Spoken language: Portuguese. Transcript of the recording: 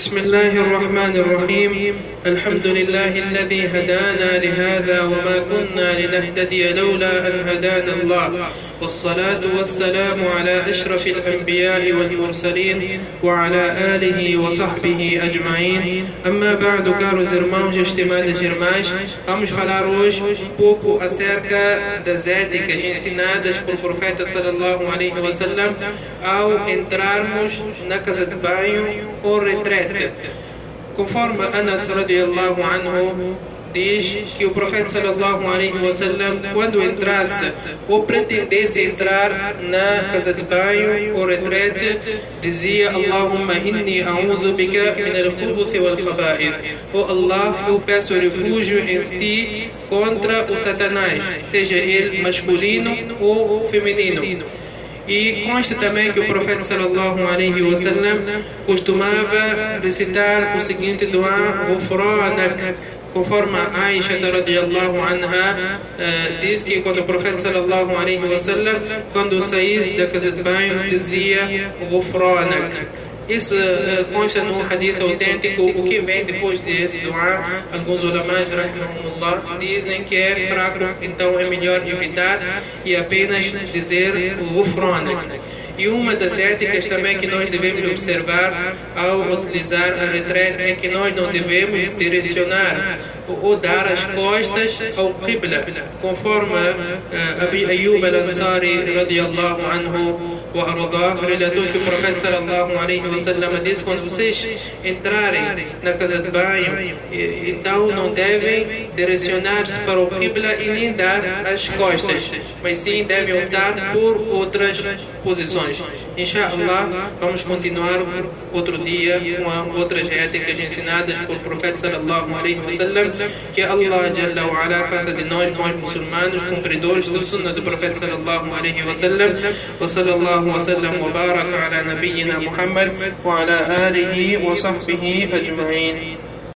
بسم الله الرحمن الرحيم. الحمد لله الذي هدانا لهذا وما كنا لنهتدي لولا أن هدانا الله. والصلاة والسلام على أشرف الأنبياء والمرسلين وعلى آله وصحبه أجمعين. أما بعد كارو زرمان جشتما دا جرماش. Vamos falar hoje um pouco acerca da zética ensinadas صلى الله عليه وسلم أو entrarmos na casa de banho ou conforme Anas رضي الله diz que o profeta sallallahu alaihi wasallam quando entrasse ou pretendesse entrar na casa de banho ou retrete dizia Allahumma inni a'udhu bika min al-khubuth wal khaba'ith. Oh Allah eu peço refúgio em ti contra o satanás seja ele masculino ou feminino. E consta também que o profeta sallallahu alaihi wasallam costumava recitar o seguinte dua Ghufranak conforme Aisha radiallahu anha uh, diz que quando o profeta sallallahu alaihi wasallam quando saísse da casa de banho dizia Ghufranak isso uh, consta num hadith autêntico. O que vem depois desse dua, alguns ulamás, dizem que é fraco, então é melhor evitar e apenas dizer ghufranak. E uma das éticas também que nós devemos observar ao utilizar a retrete é que nós não devemos direcionar ou dar as costas ao Qibla, conforme uh, Abi Ayyub al-Ansari radiallahu anhu وأرضاه relatou que o profeta sallallahu alaihi wasallam diz quando vocês entrarem na casa de banho então não devem direcionar-se para o Qibla e nem dar as costas mas sim devem optar por outras posições Inshallah vamos continuar outro dia com outras éticas ensinadas pelo profeta sallallahu alaihi wasallam وسلم كي الله جل وعلا فسد النواج نواج مسلمان وش كون بريدور سنة البروفيت صلى الله عليه وسلم. وصلى الله وسلم وبارك على نبينا محمد وعلى آله وصحبه أجمعين